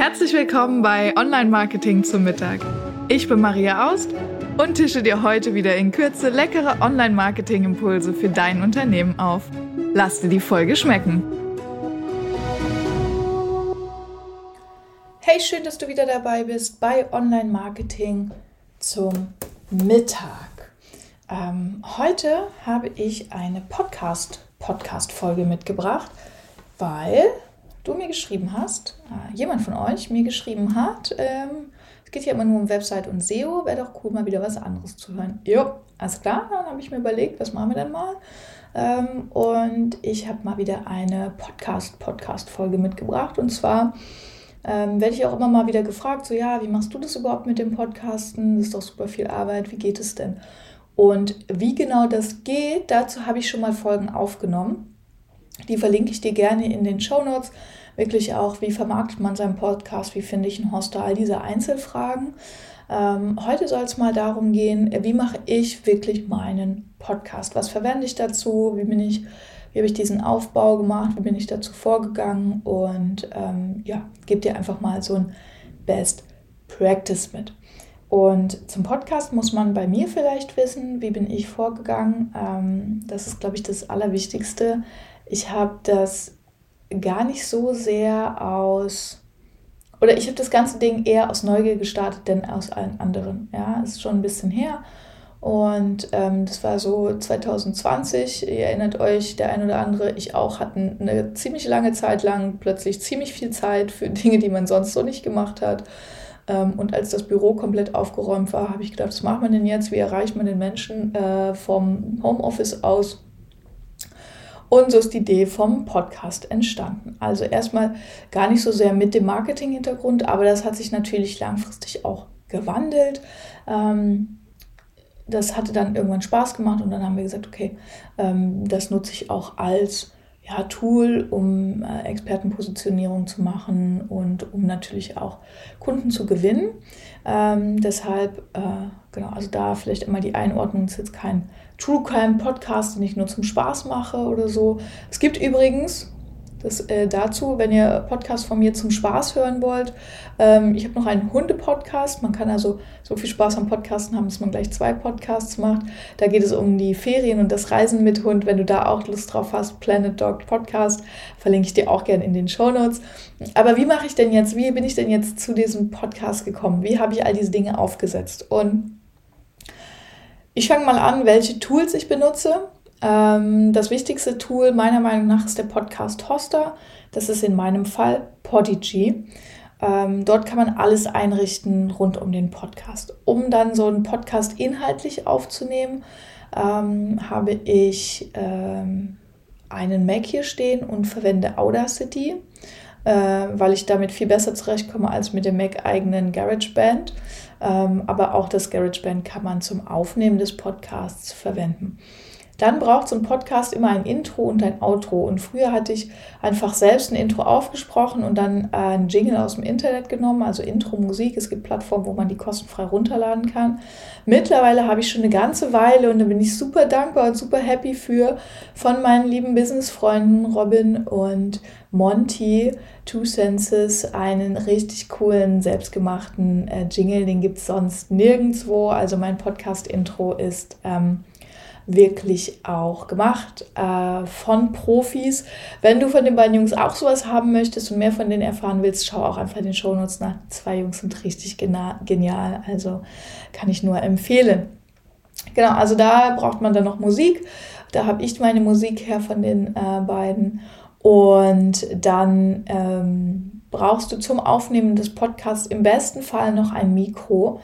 Herzlich willkommen bei Online Marketing zum Mittag. Ich bin Maria Aust und tische dir heute wieder in Kürze leckere Online Marketing Impulse für dein Unternehmen auf. Lass dir die Folge schmecken. Hey, schön, dass du wieder dabei bist bei Online Marketing zum Mittag. Ähm, heute habe ich eine Podcast Podcast Folge mitgebracht, weil du mir geschrieben hast, äh, jemand von euch mir geschrieben hat, ähm, es geht ja immer nur um Website und SEO, wäre doch cool, mal wieder was anderes zu hören. Jo, alles klar, dann habe ich mir überlegt, was machen wir denn mal? Ähm, und ich habe mal wieder eine Podcast-Podcast-Folge mitgebracht. Und zwar ähm, werde ich auch immer mal wieder gefragt, so ja, wie machst du das überhaupt mit dem Podcasten? Das ist doch super viel Arbeit, wie geht es denn? Und wie genau das geht, dazu habe ich schon mal Folgen aufgenommen. Die verlinke ich dir gerne in den Show Notes. Wirklich auch, wie vermarktet man seinen Podcast, wie finde ich einen Hoster, all diese Einzelfragen. Ähm, heute soll es mal darum gehen, wie mache ich wirklich meinen Podcast? Was verwende ich dazu? Wie bin ich, wie habe ich diesen Aufbau gemacht? Wie bin ich dazu vorgegangen? Und ähm, ja, gebe dir einfach mal so ein Best Practice mit. Und zum Podcast muss man bei mir vielleicht wissen, wie bin ich vorgegangen. Ähm, das ist, glaube ich, das Allerwichtigste. Ich habe das gar nicht so sehr aus, oder ich habe das ganze Ding eher aus Neugier gestartet, denn aus allen anderen. Ja, ist schon ein bisschen her. Und ähm, das war so 2020, ihr erinnert euch, der ein oder andere, ich auch, hatten eine ziemlich lange Zeit lang plötzlich ziemlich viel Zeit für Dinge, die man sonst so nicht gemacht hat. Ähm, und als das Büro komplett aufgeräumt war, habe ich gedacht, was macht man denn jetzt? Wie erreicht man den Menschen äh, vom Homeoffice aus? Und so ist die Idee vom Podcast entstanden. Also erstmal gar nicht so sehr mit dem Marketing-Hintergrund, aber das hat sich natürlich langfristig auch gewandelt. Ähm, das hatte dann irgendwann Spaß gemacht und dann haben wir gesagt, okay, ähm, das nutze ich auch als ja, Tool, um äh, Expertenpositionierung zu machen und um natürlich auch Kunden zu gewinnen. Ähm, deshalb, äh, genau, also da vielleicht immer die Einordnung, ist jetzt kein True Crime Podcast, den ich nur zum Spaß mache oder so. Es gibt übrigens, das äh, dazu, wenn ihr Podcast von mir zum Spaß hören wollt. Ähm, ich habe noch einen Hunde-Podcast. Man kann also so viel Spaß am Podcasten haben, dass man gleich zwei Podcasts macht. Da geht es um die Ferien und das Reisen mit Hund. Wenn du da auch Lust drauf hast, Planet Dog Podcast, verlinke ich dir auch gerne in den Show Notes. Aber wie mache ich denn jetzt, wie bin ich denn jetzt zu diesem Podcast gekommen? Wie habe ich all diese Dinge aufgesetzt? Und ich fange mal an, welche Tools ich benutze. Ähm, das wichtigste Tool meiner Meinung nach ist der Podcast Hoster. Das ist in meinem Fall Podigy. Ähm, dort kann man alles einrichten rund um den Podcast. Um dann so einen Podcast inhaltlich aufzunehmen, ähm, habe ich ähm, einen Mac hier stehen und verwende Audacity, äh, weil ich damit viel besser zurechtkomme als mit dem Mac-eigenen GarageBand. Ähm, aber auch das GarageBand kann man zum Aufnehmen des Podcasts verwenden. Dann braucht so ein Podcast immer ein Intro und ein Outro. Und früher hatte ich einfach selbst ein Intro aufgesprochen und dann äh, ein Jingle aus dem Internet genommen, also Intro-Musik. Es gibt Plattformen, wo man die kostenfrei runterladen kann. Mittlerweile habe ich schon eine ganze Weile und da bin ich super dankbar und super happy für von meinen lieben Business-Freunden Robin und Monty Two Senses einen richtig coolen, selbstgemachten äh, Jingle. Den gibt es sonst nirgendwo. Also mein Podcast-Intro ist. Ähm, wirklich auch gemacht äh, von Profis. Wenn du von den beiden Jungs auch sowas haben möchtest und mehr von denen erfahren willst, schau auch einfach in den Shownotes nach. Die zwei Jungs sind richtig genial, also kann ich nur empfehlen. Genau, also da braucht man dann noch Musik. Da habe ich meine Musik her von den äh, beiden. Und dann ähm, brauchst du zum Aufnehmen des Podcasts im besten Fall noch ein Mikro.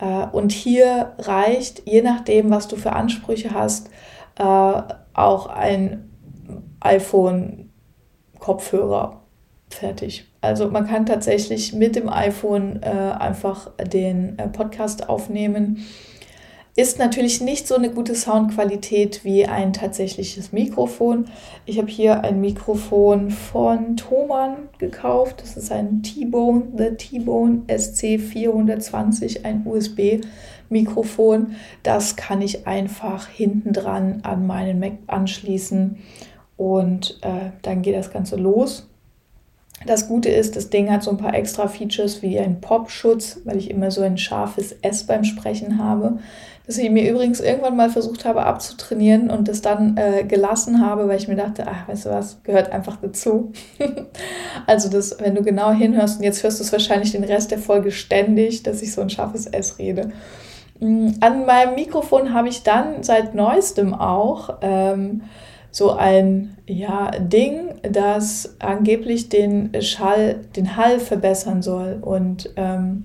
Äh, und hier reicht, je nachdem, was du für Ansprüche hast, äh, auch ein iPhone-Kopfhörer fertig. Also man kann tatsächlich mit dem iPhone äh, einfach den Podcast aufnehmen ist natürlich nicht so eine gute Soundqualität wie ein tatsächliches Mikrofon. Ich habe hier ein Mikrofon von Thomann gekauft. Das ist ein T-Bone, The T-Bone SC420, ein USB-Mikrofon. Das kann ich einfach hinten dran an meinen Mac anschließen und äh, dann geht das Ganze los. Das Gute ist, das Ding hat so ein paar extra Features wie ein Popschutz, weil ich immer so ein scharfes S beim Sprechen habe. Das ich mir übrigens irgendwann mal versucht habe abzutrainieren und das dann äh, gelassen habe, weil ich mir dachte, ach, weißt du was, gehört einfach dazu. also das, wenn du genau hinhörst und jetzt hörst du es wahrscheinlich den Rest der Folge ständig, dass ich so ein scharfes S rede. Mm, an meinem Mikrofon habe ich dann seit neuestem auch ähm, so ein ja, Ding, das angeblich den Schall, den Hall verbessern soll. Und ähm,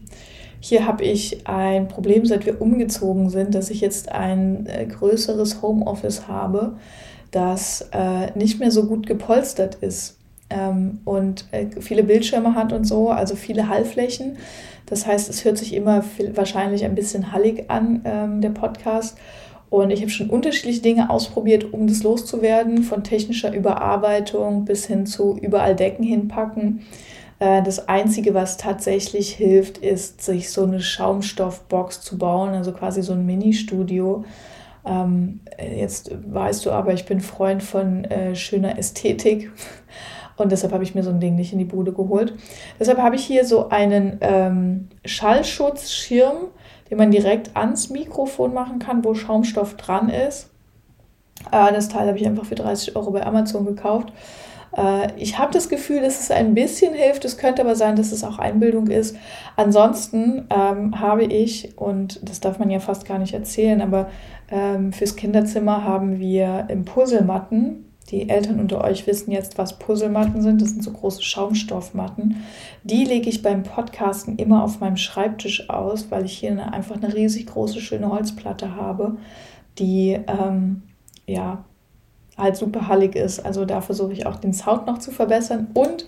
hier habe ich ein Problem, seit wir umgezogen sind, dass ich jetzt ein äh, größeres Homeoffice habe, das äh, nicht mehr so gut gepolstert ist ähm, und äh, viele Bildschirme hat und so, also viele Hallflächen. Das heißt, es hört sich immer viel, wahrscheinlich ein bisschen hallig an, ähm, der Podcast. Und ich habe schon unterschiedliche Dinge ausprobiert, um das loszuwerden, von technischer Überarbeitung bis hin zu überall Decken hinpacken. Äh, das Einzige, was tatsächlich hilft, ist, sich so eine Schaumstoffbox zu bauen, also quasi so ein Mini-Studio. Ähm, jetzt weißt du aber, ich bin Freund von äh, schöner Ästhetik und deshalb habe ich mir so ein Ding nicht in die Bude geholt. Deshalb habe ich hier so einen ähm, Schallschutzschirm, den man direkt ans Mikrofon machen kann, wo Schaumstoff dran ist. Äh, das Teil habe ich einfach für 30 Euro bei Amazon gekauft. Äh, ich habe das Gefühl, dass es ein bisschen hilft. Es könnte aber sein, dass es auch Einbildung ist. Ansonsten ähm, habe ich, und das darf man ja fast gar nicht erzählen, aber ähm, fürs Kinderzimmer haben wir Impulselmatten die Eltern unter euch wissen jetzt, was Puzzlematten sind. Das sind so große Schaumstoffmatten. Die lege ich beim Podcasten immer auf meinem Schreibtisch aus, weil ich hier eine, einfach eine riesig große, schöne Holzplatte habe, die ähm, ja halt super hallig ist. Also da versuche ich auch den Sound noch zu verbessern. Und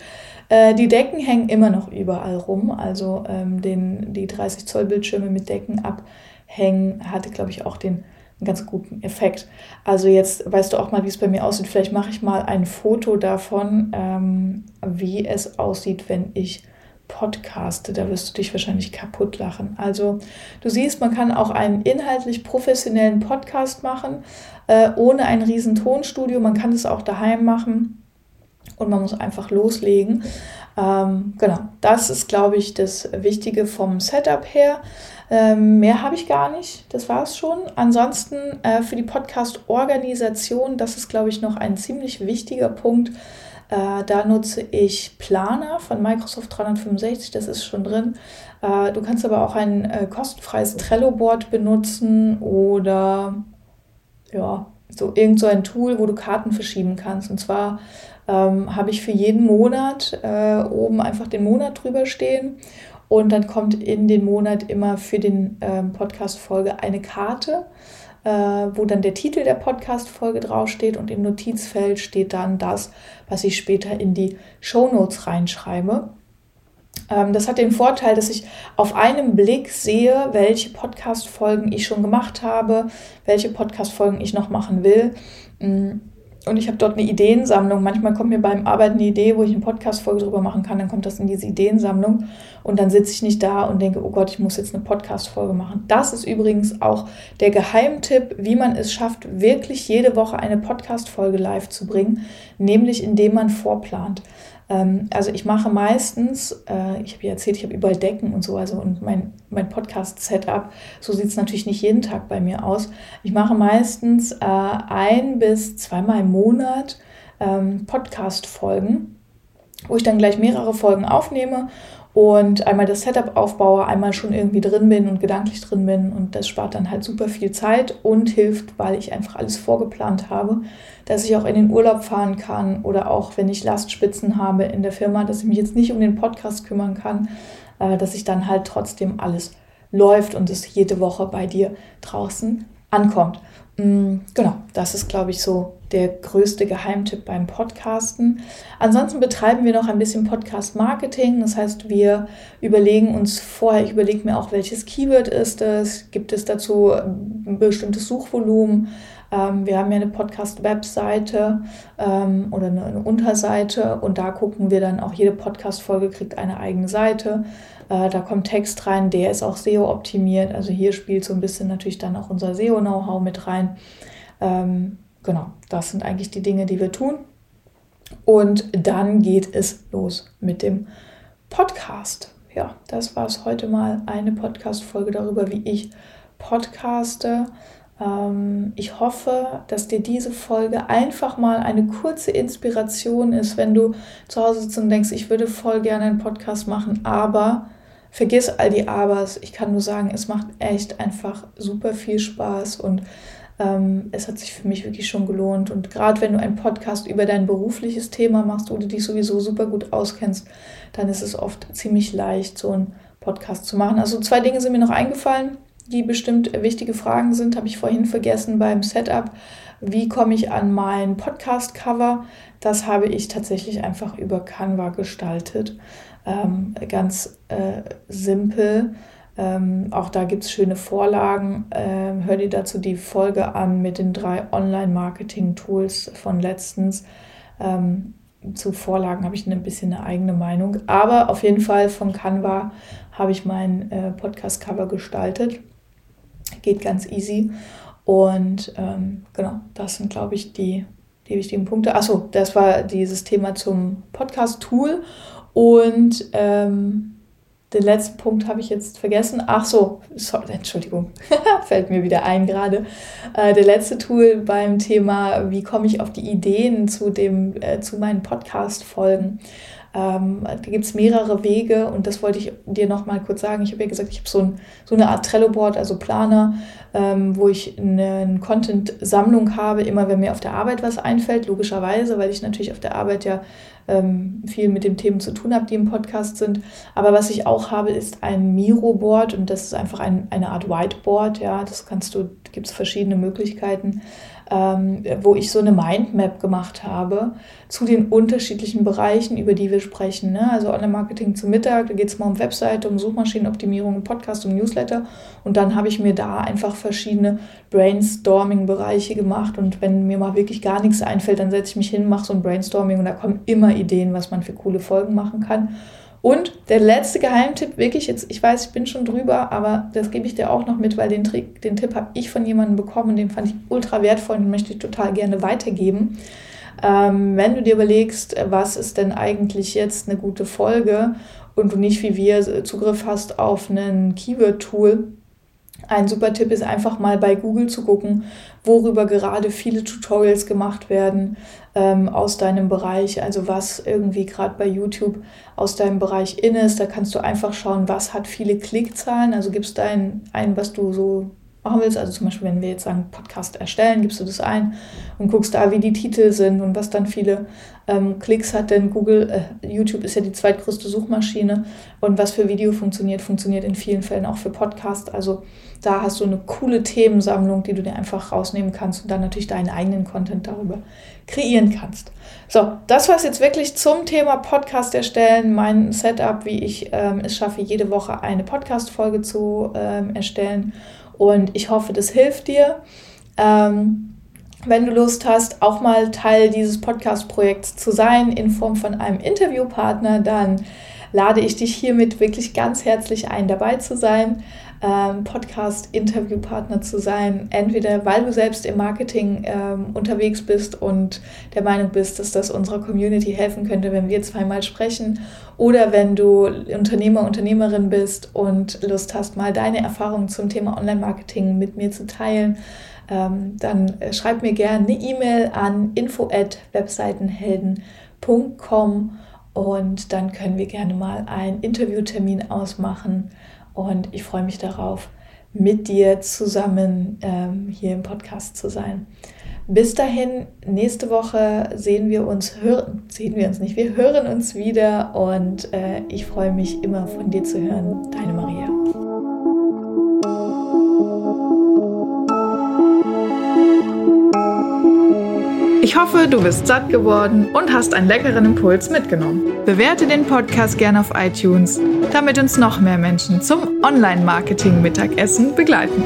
äh, die Decken hängen immer noch überall rum. Also ähm, den, die 30 Zoll Bildschirme mit Decken abhängen hatte, glaube ich, auch den einen ganz guten Effekt. Also jetzt weißt du auch mal, wie es bei mir aussieht. Vielleicht mache ich mal ein Foto davon, ähm, wie es aussieht, wenn ich podcaste. Da wirst du dich wahrscheinlich kaputt lachen. Also du siehst, man kann auch einen inhaltlich professionellen Podcast machen, äh, ohne ein riesen Tonstudio. Man kann es auch daheim machen und man muss einfach loslegen. Ähm, genau, das ist, glaube ich, das Wichtige vom Setup her. Ähm, mehr habe ich gar nicht, das war es schon. Ansonsten äh, für die Podcast-Organisation, das ist, glaube ich, noch ein ziemlich wichtiger Punkt. Äh, da nutze ich Planer von Microsoft 365, das ist schon drin. Äh, du kannst aber auch ein äh, kostenfreies Trello-Board benutzen oder ja, so irgend so ein Tool, wo du Karten verschieben kannst. Und zwar ähm, habe ich für jeden Monat äh, oben einfach den Monat drüber stehen und dann kommt in den Monat immer für den ähm, Podcast-Folge eine Karte, äh, wo dann der Titel der Podcast-Folge draufsteht und im Notizfeld steht dann das, was ich später in die Show Notes reinschreibe. Ähm, das hat den Vorteil, dass ich auf einen Blick sehe, welche Podcast-Folgen ich schon gemacht habe, welche Podcast-Folgen ich noch machen will. Mm, und ich habe dort eine Ideensammlung. Manchmal kommt mir beim Arbeiten eine Idee, wo ich eine Podcast-Folge drüber machen kann. Dann kommt das in diese Ideensammlung. Und dann sitze ich nicht da und denke, oh Gott, ich muss jetzt eine Podcast-Folge machen. Das ist übrigens auch der Geheimtipp, wie man es schafft, wirklich jede Woche eine Podcast-Folge live zu bringen. Nämlich indem man vorplant. Ähm, also ich mache meistens, äh, ich habe ja erzählt, ich habe überall Decken und so, also und mein, mein Podcast-Setup, so sieht es natürlich nicht jeden Tag bei mir aus. Ich mache meistens äh, ein bis zweimal im Monat ähm, Podcast-Folgen, wo ich dann gleich mehrere Folgen aufnehme und einmal das Setup aufbaue, einmal schon irgendwie drin bin und gedanklich drin bin und das spart dann halt super viel Zeit und hilft, weil ich einfach alles vorgeplant habe, dass ich auch in den Urlaub fahren kann oder auch wenn ich Lastspitzen habe in der Firma, dass ich mich jetzt nicht um den Podcast kümmern kann, äh, dass ich dann halt trotzdem alles läuft und es jede Woche bei dir draußen ankommt. Mm, genau, das ist, glaube ich, so der größte Geheimtipp beim Podcasten. Ansonsten betreiben wir noch ein bisschen Podcast-Marketing. Das heißt, wir überlegen uns vorher, ich überlege mir auch, welches Keyword ist es, gibt es dazu ein bestimmtes Suchvolumen. Ähm, wir haben ja eine Podcast-Webseite ähm, oder eine, eine Unterseite und da gucken wir dann auch, jede Podcast-Folge kriegt eine eigene Seite. Äh, da kommt Text rein, der ist auch SEO-optimiert. Also hier spielt so ein bisschen natürlich dann auch unser SEO-Know-how mit rein. Ähm, genau, das sind eigentlich die Dinge, die wir tun. Und dann geht es los mit dem Podcast. Ja, das war es heute mal eine Podcast-Folge darüber, wie ich podcaste. Ähm, ich hoffe, dass dir diese Folge einfach mal eine kurze Inspiration ist, wenn du zu Hause sitzt und denkst, ich würde voll gerne einen Podcast machen, aber vergiss all die Abers. Ich kann nur sagen, es macht echt einfach super viel Spaß und ähm, es hat sich für mich wirklich schon gelohnt. Und gerade wenn du einen Podcast über dein berufliches Thema machst, du dich sowieso super gut auskennst, dann ist es oft ziemlich leicht, so einen Podcast zu machen. Also zwei Dinge sind mir noch eingefallen, die bestimmt wichtige Fragen sind, habe ich vorhin vergessen beim Setup. Wie komme ich an mein Podcast-Cover? Das habe ich tatsächlich einfach über Canva gestaltet. Ähm, ganz äh, simpel. Ähm, auch da gibt es schöne Vorlagen. Ähm, hör dir dazu die Folge an mit den drei Online-Marketing-Tools von letztens. Ähm, zu Vorlagen habe ich ein bisschen eine eigene Meinung. Aber auf jeden Fall von Canva habe ich mein äh, Podcast-Cover gestaltet. Geht ganz easy. Und ähm, genau, das sind, glaube ich, die, die wichtigen Punkte. Achso, das war dieses Thema zum Podcast-Tool. Und ähm, den letzten Punkt habe ich jetzt vergessen. Ach so, sorry, Entschuldigung, fällt mir wieder ein gerade. Äh, der letzte Tool beim Thema, wie komme ich auf die Ideen zu, dem, äh, zu meinen Podcast-Folgen. Ähm, da gibt es mehrere Wege und das wollte ich dir noch mal kurz sagen. Ich habe ja gesagt, ich habe so, ein, so eine Art Trello-Board, also Planer, ähm, wo ich eine Content-Sammlung habe, immer wenn mir auf der Arbeit was einfällt, logischerweise, weil ich natürlich auf der Arbeit ja ähm, viel mit den Themen zu tun habe, die im Podcast sind. Aber was ich auch habe, ist ein Miro-Board und das ist einfach ein, eine Art Whiteboard. Ja, das kannst du, gibt es verschiedene Möglichkeiten ähm, wo ich so eine Mindmap gemacht habe zu den unterschiedlichen Bereichen, über die wir sprechen. Ne? Also Online-Marketing zum Mittag, da geht es mal um Webseite, um Suchmaschinenoptimierung, um Podcast, um Newsletter. Und dann habe ich mir da einfach verschiedene Brainstorming-Bereiche gemacht. Und wenn mir mal wirklich gar nichts einfällt, dann setze ich mich hin, mache so ein Brainstorming und da kommen immer Ideen, was man für coole Folgen machen kann. Und der letzte Geheimtipp, wirklich jetzt, ich weiß, ich bin schon drüber, aber das gebe ich dir auch noch mit, weil den, Trick, den Tipp habe ich von jemandem bekommen, den fand ich ultra wertvoll und möchte ich total gerne weitergeben. Ähm, wenn du dir überlegst, was ist denn eigentlich jetzt eine gute Folge und du nicht wie wir Zugriff hast auf ein Keyword-Tool, ein super Tipp ist einfach mal bei Google zu gucken, worüber gerade viele Tutorials gemacht werden ähm, aus deinem Bereich, also was irgendwie gerade bei YouTube aus deinem Bereich in ist. Da kannst du einfach schauen, was hat viele Klickzahlen. Also gibst dein ein, was du so machen willst. Also zum Beispiel, wenn wir jetzt sagen Podcast erstellen, gibst du das ein und guckst da, wie die Titel sind und was dann viele ähm, Klicks hat. Denn Google, äh, YouTube ist ja die zweitgrößte Suchmaschine und was für Video funktioniert, funktioniert in vielen Fällen auch für Podcast. Also da hast du eine coole Themensammlung, die du dir einfach rausnehmen kannst und dann natürlich deinen eigenen Content darüber kreieren kannst. So, das war es jetzt wirklich zum Thema Podcast erstellen, mein Setup, wie ich ähm, es schaffe, jede Woche eine Podcast-Folge zu ähm, erstellen. Und ich hoffe, das hilft dir. Ähm, wenn du Lust hast, auch mal Teil dieses Podcast-Projekts zu sein in Form von einem Interviewpartner, dann lade ich dich hiermit wirklich ganz herzlich ein, dabei zu sein ähm, Podcast-Interviewpartner zu sein. Entweder weil du selbst im Marketing ähm, unterwegs bist und der Meinung bist, dass das unserer Community helfen könnte, wenn wir zweimal sprechen, oder wenn du Unternehmer, Unternehmerin bist und Lust hast, mal deine Erfahrungen zum Thema Online-Marketing mit mir zu teilen. Ähm, dann schreib mir gerne eine E-Mail an info@webseitenhelden.com und dann können wir gerne mal einen Interviewtermin ausmachen. Und ich freue mich darauf, mit dir zusammen ähm, hier im Podcast zu sein. Bis dahin, nächste Woche sehen wir uns, hören, sehen wir uns nicht, wir hören uns wieder und äh, ich freue mich immer von dir zu hören. Deine Maria. Ich hoffe, du bist satt geworden und hast einen leckeren Impuls mitgenommen. Bewerte den Podcast gerne auf iTunes, damit uns noch mehr Menschen zum Online-Marketing-Mittagessen begleiten.